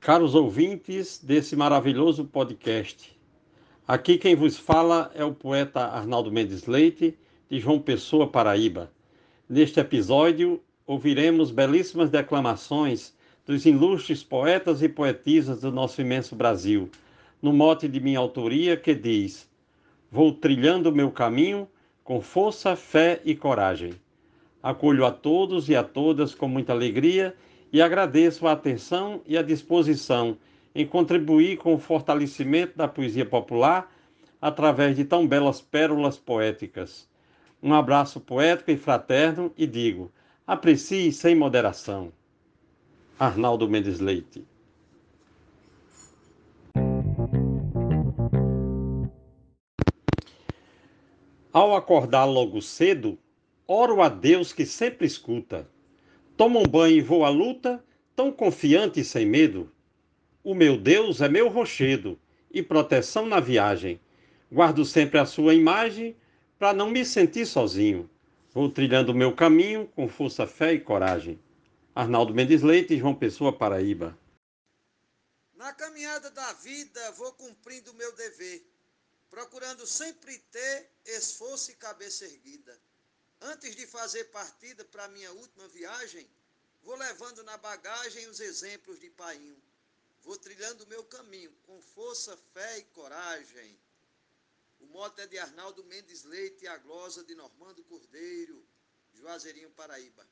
Caros ouvintes desse maravilhoso podcast, aqui quem vos fala é o poeta Arnaldo Mendes Leite, de João Pessoa, Paraíba. Neste episódio, ouviremos belíssimas declamações dos ilustres poetas e poetisas do nosso imenso Brasil, no mote de minha autoria que diz: Vou trilhando meu caminho com força, fé e coragem. Acolho a todos e a todas com muita alegria e agradeço a atenção e a disposição em contribuir com o fortalecimento da poesia popular através de tão belas pérolas poéticas. Um abraço poético e fraterno e digo: aprecie sem moderação. Arnaldo Mendes Leite. Ao acordar logo cedo, oro a Deus que sempre escuta Toma um banho e vou à luta, tão confiante e sem medo. O meu Deus é meu rochedo e proteção na viagem. Guardo sempre a sua imagem para não me sentir sozinho. Vou trilhando o meu caminho com força, fé e coragem. Arnaldo Mendes Leite, João Pessoa, Paraíba. Na caminhada da vida vou cumprindo o meu dever, procurando sempre ter esforço e cabeça erguida. Antes de fazer partida para minha última viagem, vou levando na bagagem os exemplos de Painho. Vou trilhando o meu caminho com força, fé e coragem. O mote é de Arnaldo Mendes Leite e a glosa de Normando Cordeiro, Juazeirinho, Paraíba.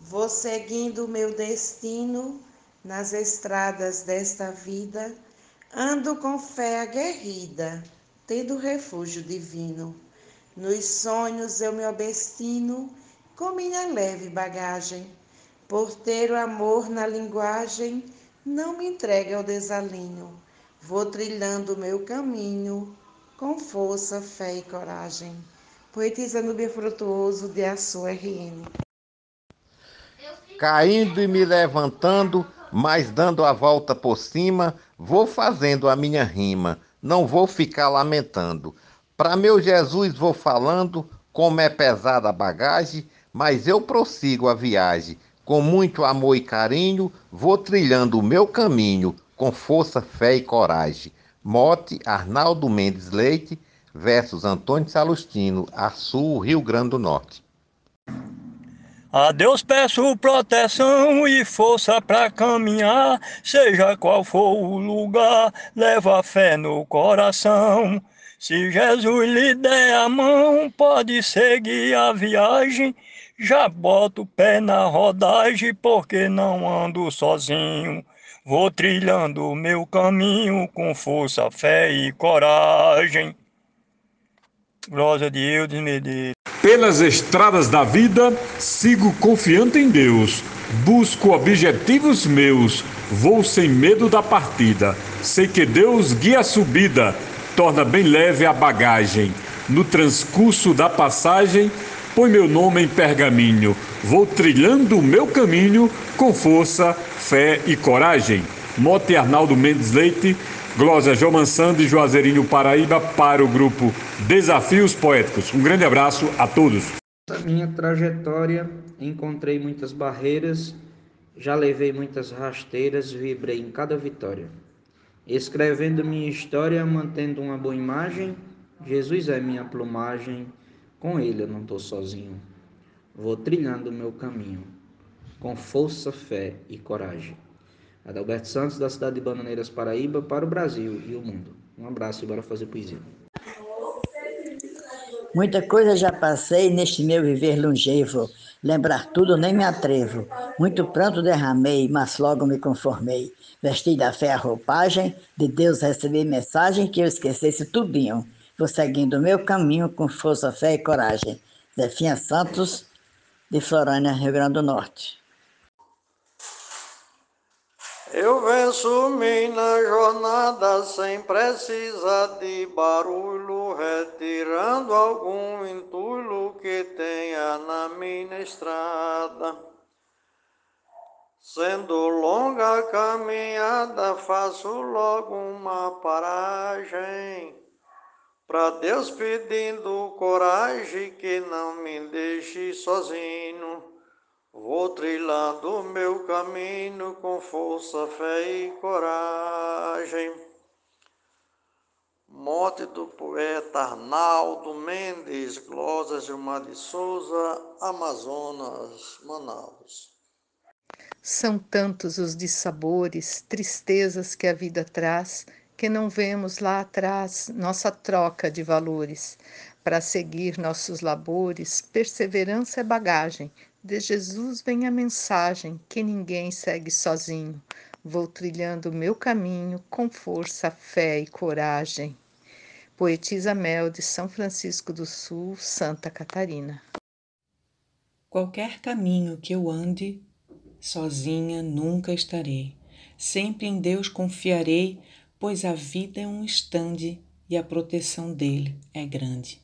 Vou seguindo meu destino nas estradas desta vida, ando com fé aguerrida, tendo refúgio divino. Nos sonhos eu me obstino com minha leve bagagem. Por ter o amor na linguagem, não me entregue ao desalinho. Vou trilhando o meu caminho com força, fé e coragem. Poetisa Nubia Frutuoso de Açu RN. Caindo e me levantando, mas dando a volta por cima, vou fazendo a minha rima, não vou ficar lamentando. Para meu Jesus vou falando, como é pesada a bagagem, mas eu prossigo a viagem. Com muito amor e carinho, vou trilhando o meu caminho, com força, fé e coragem. Mote Arnaldo Mendes Leite versus Antônio Salustino, Açu, Rio Grande do Norte. A Deus peço proteção e força para caminhar, seja qual for o lugar, leva fé no coração. Se Jesus lhe der a mão, pode seguir a viagem. Já boto o pé na rodagem, porque não ando sozinho. Vou trilhando o meu caminho com força, fé e coragem. Glória de Eudes Medeiros. Pelas estradas da vida, sigo confiante em Deus. Busco objetivos meus. Vou sem medo da partida. Sei que Deus guia a subida torna bem leve a bagagem. No transcurso da passagem, põe meu nome em pergaminho. Vou trilhando o meu caminho com força, fé e coragem. Mote Arnaldo Mendes Leite, Glória João Mansando e Juazeirinho Paraíba para o grupo Desafios Poéticos. Um grande abraço a todos. Na minha trajetória encontrei muitas barreiras, já levei muitas rasteiras, vibrei em cada vitória. Escrevendo minha história, mantendo uma boa imagem, Jesus é minha plumagem, com Ele eu não estou sozinho. Vou trilhando o meu caminho, com força, fé e coragem. Adalberto Santos, da cidade de Bananeiras, Paraíba, para o Brasil e o mundo. Um abraço e bora fazer poesia. Muita coisa já passei neste meu viver longevo. Lembrar tudo nem me atrevo. Muito pranto derramei, mas logo me conformei. Vesti da fé a roupagem, de Deus recebi mensagem que eu esquecesse tudinho. Vou seguindo o meu caminho com força, fé e coragem. Zefinha Santos, de Florânia, Rio Grande do Norte. Eu venço-me na jornada sem precisar de barulho, retirando algum entulho que tenha na minha estrada. Sendo longa a caminhada, faço logo uma paragem. Para Deus pedindo coragem que não me deixe sozinho. Vou trilhando meu caminho com força, fé e coragem. Morte do poeta Arnaldo Mendes, Glosas Gilmar de Souza, Amazonas, Manaus. São tantos os dissabores, tristezas que a vida traz, que não vemos lá atrás nossa troca de valores. Para seguir nossos labores, perseverança é bagagem. De Jesus vem a mensagem que ninguém segue sozinho. Vou trilhando o meu caminho com força, fé e coragem. Poetisa Mel de São Francisco do Sul, Santa Catarina. Qualquer caminho que eu ande, sozinha nunca estarei. Sempre em Deus confiarei, pois a vida é um estande e a proteção dele é grande.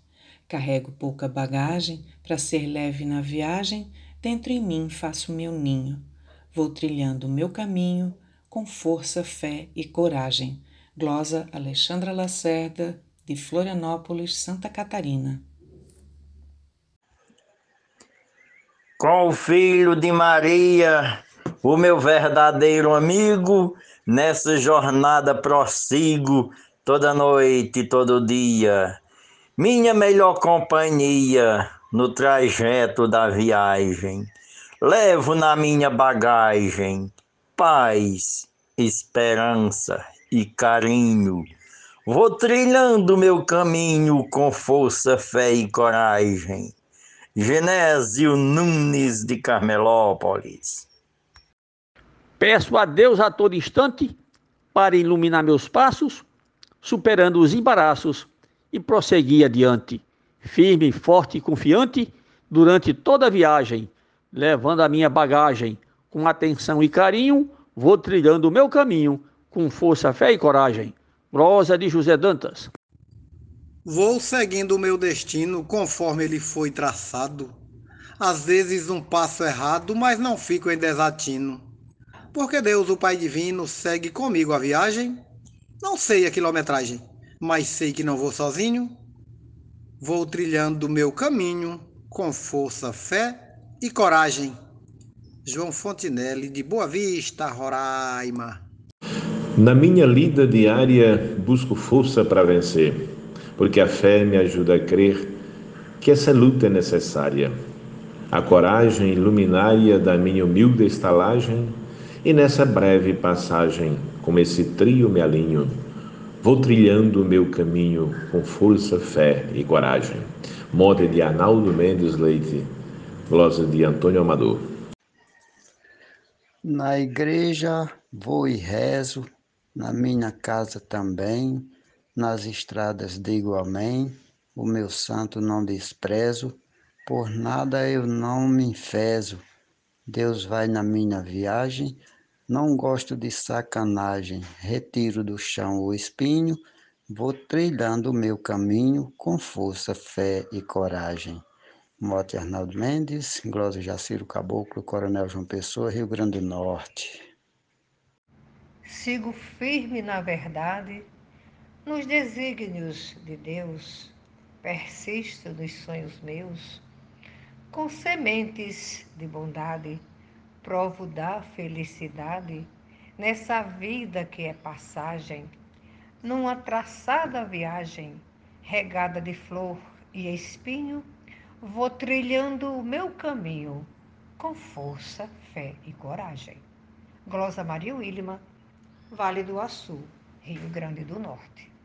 Carrego pouca bagagem para ser leve na viagem, dentro em mim faço meu ninho. Vou trilhando o meu caminho com força, fé e coragem. Glosa Alexandra Lacerda, de Florianópolis, Santa Catarina. Com o filho de Maria, o meu verdadeiro amigo, nessa jornada prossigo toda noite, todo dia. Minha melhor companhia no trajeto da viagem. Levo na minha bagagem paz, esperança e carinho Vou trilhando meu caminho com força, fé e coragem. Genésio Nunes de Carmelópolis. Peço a Deus a todo instante para iluminar meus passos, superando os embaraços e prosseguir adiante, firme, forte e confiante durante toda a viagem, levando a minha bagagem com atenção e carinho, vou trilhando o meu caminho com força, fé e coragem. Prosa de José Dantas. Vou seguindo o meu destino conforme ele foi traçado. Às vezes um passo errado, mas não fico em desatino. Porque Deus, o Pai Divino, segue comigo a viagem. Não sei a quilometragem, mas sei que não vou sozinho. Vou trilhando o meu caminho com força, fé e coragem. João Fontinelli, de Boa Vista, Roraima. Na minha lida diária, busco força para vencer, porque a fé me ajuda a crer que essa luta é necessária. A coragem luminária da minha humilde estalagem, e nessa breve passagem, como esse trio me alinho, vou trilhando o meu caminho com força, fé e coragem. Mote de Arnaldo Mendes Leite, glosa de Antônio Amador. Na igreja vou e rezo na minha casa também, nas estradas digo amém, o meu santo não desprezo, por nada eu não me enfezo. Deus vai na minha viagem, não gosto de sacanagem, retiro do chão o espinho, vou trilhando o meu caminho com força, fé e coragem. Mote Arnaldo Mendes, Glosa Jaciro Caboclo, Coronel João Pessoa, Rio Grande do Norte. Sigo firme na verdade, nos desígnios de Deus, persisto nos sonhos meus, com sementes de bondade, provo da felicidade nessa vida que é passagem, numa traçada viagem, regada de flor e espinho, vou trilhando o meu caminho com força, fé e coragem. Glosa Maria Wilma, Vale do Açu, Rio Grande do Norte.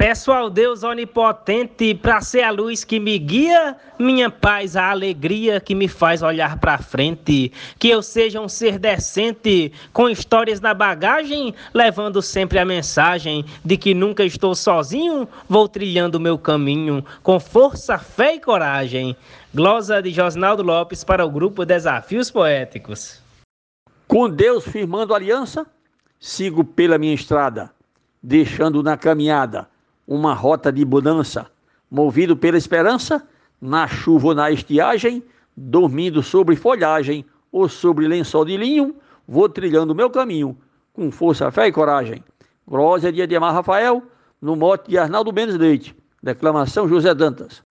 Peço ao Deus onipotente para ser a luz que me guia, minha paz, a alegria que me faz olhar para frente, que eu seja um ser decente, com histórias na bagagem, levando sempre a mensagem de que nunca estou sozinho, vou trilhando meu caminho com força, fé e coragem. Glosa de Josnaldo Lopes para o grupo Desafios Poéticos. Com Deus firmando aliança, sigo pela minha estrada, deixando na caminhada uma rota de mudança, movido pela esperança, na chuva ou na estiagem, dormindo sobre folhagem ou sobre lençol de linho, vou trilhando meu caminho com força, fé e coragem. Glória de Ademar Rafael, no mote de Arnaldo Mendes Leite. Declamação José Dantas.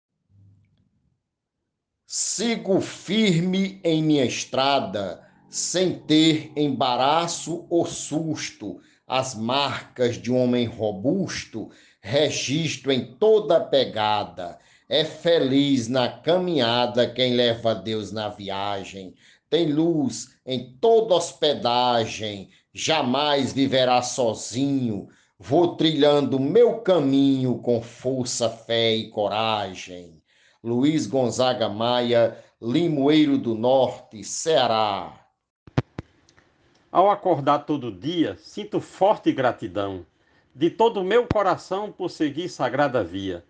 Sigo firme em minha estrada, sem ter embaraço ou susto, as marcas de um homem robusto, registro em toda pegada. É feliz na caminhada quem leva Deus na viagem. Tem luz em toda hospedagem, jamais viverá sozinho. Vou trilhando meu caminho com força, fé e coragem. Luiz Gonzaga Maia, Limoeiro do Norte, Ceará. Ao acordar todo dia, sinto forte gratidão de todo o meu coração por seguir sagrada via.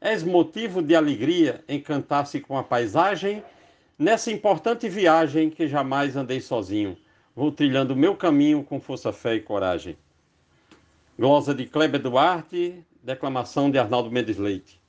És motivo de alegria encantar-se com a paisagem nessa importante viagem que jamais andei sozinho. Vou trilhando meu caminho com força, fé e coragem. Glosa de Kleber Duarte, declamação de Arnaldo Mendes Leite.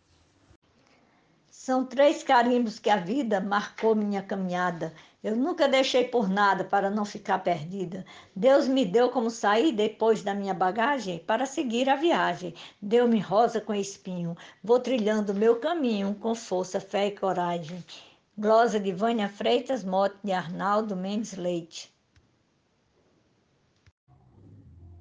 São três carimbos que a vida marcou minha caminhada. Eu nunca deixei por nada para não ficar perdida. Deus me deu como sair depois da minha bagagem para seguir a viagem. Deu-me rosa com espinho. Vou trilhando meu caminho com força, fé e coragem. Glosa de Vânia Freitas, mote de Arnaldo Mendes Leite.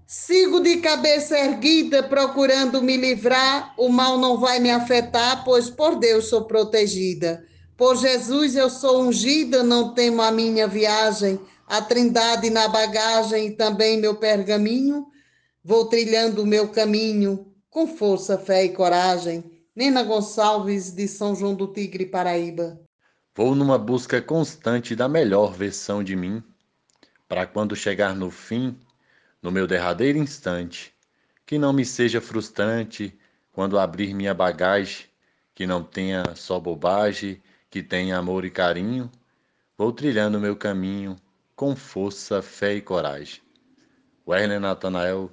Sigo de cabeça erguida, procurando me livrar. O mal não vai me afetar, pois por Deus sou protegida. Por Jesus eu sou ungida, não temo a minha viagem. A trindade na bagagem e também meu pergaminho. Vou trilhando o meu caminho com força, fé e coragem. Nena Gonçalves, de São João do Tigre, Paraíba. Vou numa busca constante da melhor versão de mim, para quando chegar no fim no meu derradeiro instante, que não me seja frustrante quando abrir minha bagagem, que não tenha só bobagem, que tenha amor e carinho. Vou trilhando meu caminho com força, fé e coragem. Werner Natanael,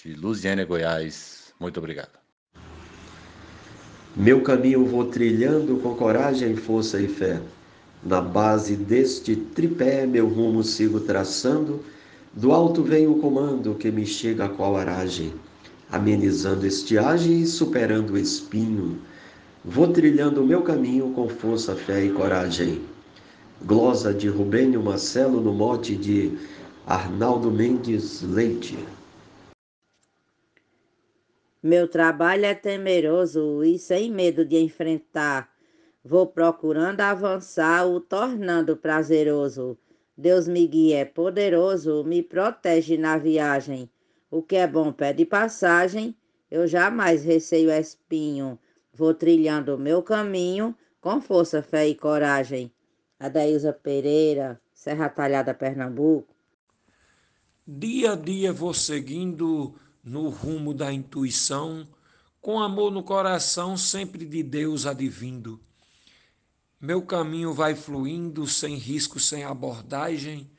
de Luziânia, Goiás. Muito obrigado. Meu caminho vou trilhando com coragem, força e fé. Na base deste tripé, meu rumo sigo traçando do alto vem o comando que me chega qual aragem, amenizando estiagem e superando o espinho. Vou trilhando o meu caminho com força, fé e coragem. Glosa de Rubênio Marcelo no mote de Arnaldo Mendes Leite. Meu trabalho é temeroso e sem medo de enfrentar. Vou procurando avançar, o tornando prazeroso. Deus me guia, é poderoso, me protege na viagem. O que é bom pede passagem, eu jamais receio espinho. Vou trilhando o meu caminho com força, fé e coragem. Adailza Pereira, Serra Talhada, Pernambuco. Dia a dia vou seguindo no rumo da intuição, com amor no coração, sempre de Deus advindo. Meu caminho vai fluindo sem risco, sem abordagem.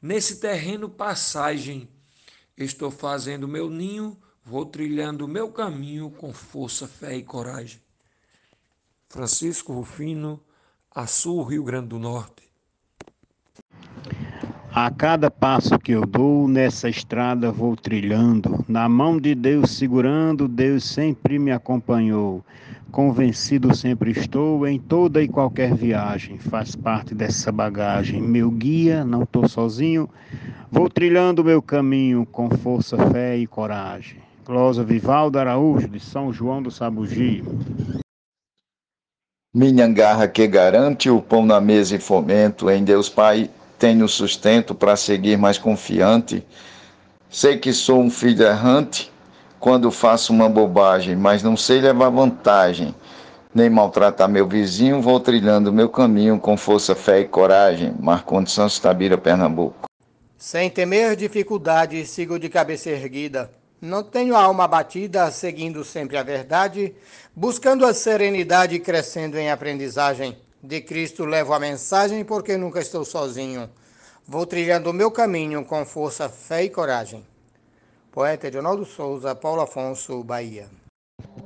Nesse terreno, passagem. Estou fazendo meu ninho, vou trilhando meu caminho com força, fé e coragem. Francisco Rufino, Açu, Rio Grande do Norte. A cada passo que eu dou nessa estrada vou trilhando, na mão de Deus segurando, Deus sempre me acompanhou. Convencido sempre estou em toda e qualquer viagem, faz parte dessa bagagem. Meu guia, não estou sozinho, vou trilhando meu caminho com força, fé e coragem. Closa Vivaldo Araújo, de São João do Sabugi. Minha garra que garante o pão na mesa e fomento, em Deus Pai tenho sustento para seguir mais confiante. Sei que sou um filho errante, quando faço uma bobagem, mas não sei levar vantagem, nem maltratar meu vizinho, vou trilhando meu caminho com força, fé e coragem. Marcondes Santos Tabira, Pernambuco. Sem temer dificuldade, sigo de cabeça erguida. Não tenho a alma abatida, seguindo sempre a verdade, buscando a serenidade e crescendo em aprendizagem. De Cristo levo a mensagem, porque nunca estou sozinho. Vou trilhando o meu caminho com força, fé e coragem. Poeta Edionaldo Souza, Paulo Afonso, Bahia.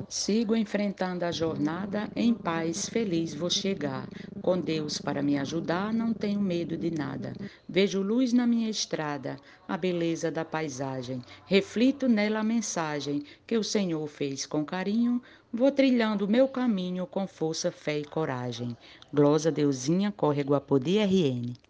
Sigo enfrentando a jornada em paz, feliz vou chegar. Com Deus para me ajudar, não tenho medo de nada. Vejo luz na minha estrada, a beleza da paisagem. Reflito nela a mensagem que o Senhor fez com carinho. Vou trilhando meu caminho com força, fé e coragem. Glosa Deusinha, córrego Apodi RN.